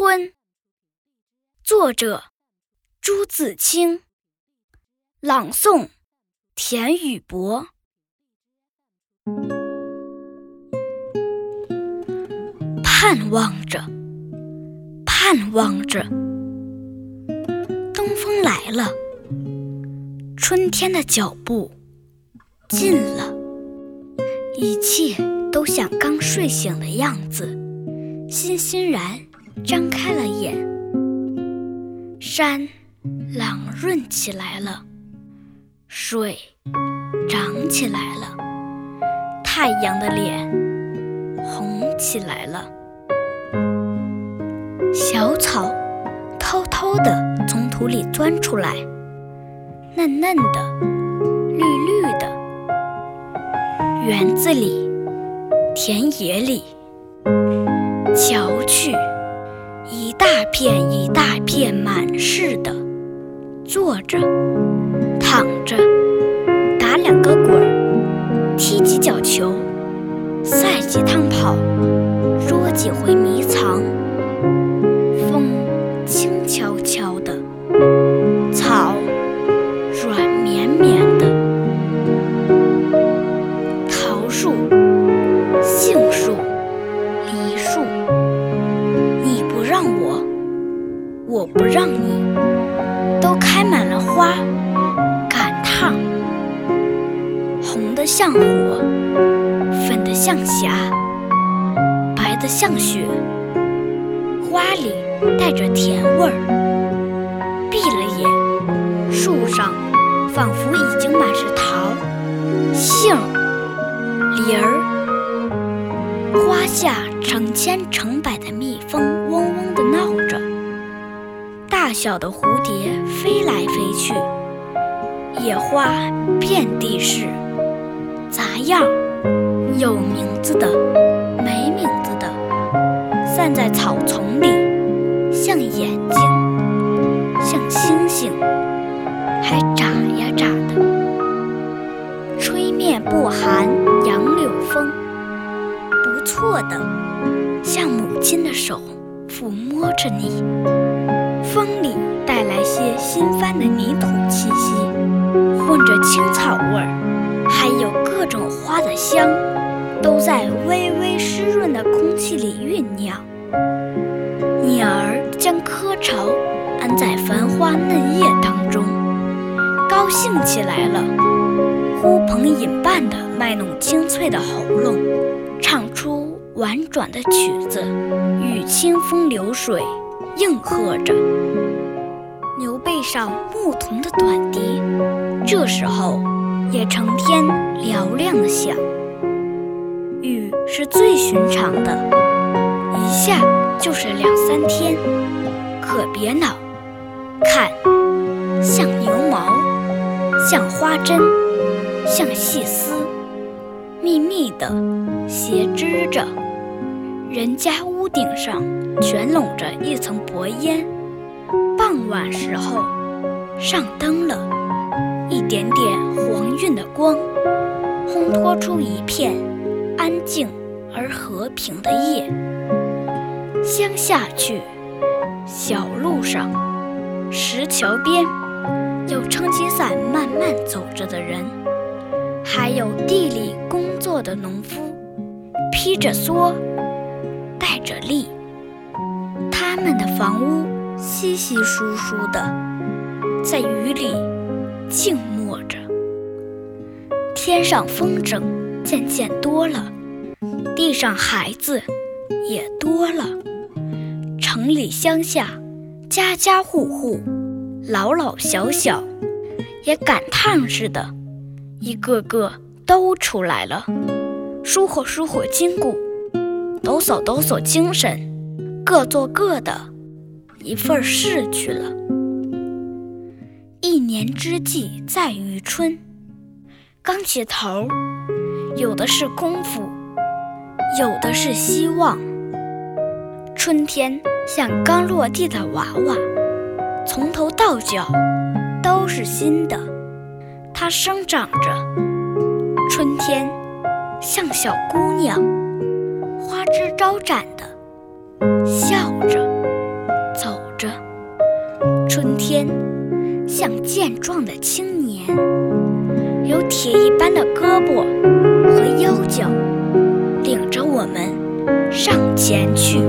春，作者朱自清，朗诵田雨博。盼望着，盼望着，东风来了，春天的脚步近了，一切都像刚睡醒的样子。欣欣然张开了眼，山朗润起来了，水涨起来了，太阳的脸红起来了。小草偷偷地从土里钻出来，嫩嫩的，绿绿的。园子里，田野里。瞧去，大片一大片满是的，坐着，躺着，打两个滚儿，踢几脚球，赛几趟跑，捉几回迷藏。不让你，都开满了花，赶趟，红的像火，粉的像霞，白的像雪，花里带着甜味儿。闭了眼，树上仿佛已经满是桃、杏、梨儿，花下成千成百的蜜蜂嗡嗡。大小的蝴蝶飞来飞去，野花遍地是，杂样有名字的，没名字的，散在草丛里，像眼睛，像星星，还眨呀眨的。吹面不寒杨柳风，不错的，像母亲的手抚摸着你。风里带来些新翻的泥土气息，混着青草味儿，还有各种花的香，都在微微湿润的空气里酝酿。鸟儿将窠巢安在繁花嫩叶当中，高兴起来了，呼朋引伴地卖弄清脆的喉咙，唱出婉转的曲子，与清风流水。应和着牛背上牧童的短笛，这时候也成天嘹亮的响。雨是最寻常的，一下就是两三天，可别恼。看，像牛毛，像花针，像细丝，密密的斜织着。人家屋顶上卷拢着一层薄烟，傍晚时候上灯了，一点点黄晕的光，烘托出一片安静而和平的夜。乡下去，小路上，石桥边，有撑起伞慢慢走着的人，还有地里工作的农夫，披着蓑。带着笠，他们的房屋稀稀疏疏的，在雨里静默着。天上风筝渐渐多了，地上孩子也多了。城里乡下，家家户户，老老小小，也赶趟似的，一个个都出来了，舒活舒活筋骨。抖擞抖擞精神，各做各的一份事去了。一年之计在于春，刚起头，有的是功夫，有的是希望。春天像刚落地的娃娃，从头到脚都是新的，它生长着。春天像小姑娘。花枝招展的笑着走着。春天像健壮的青年有铁一般的胳膊和腰脚领着我们上前去。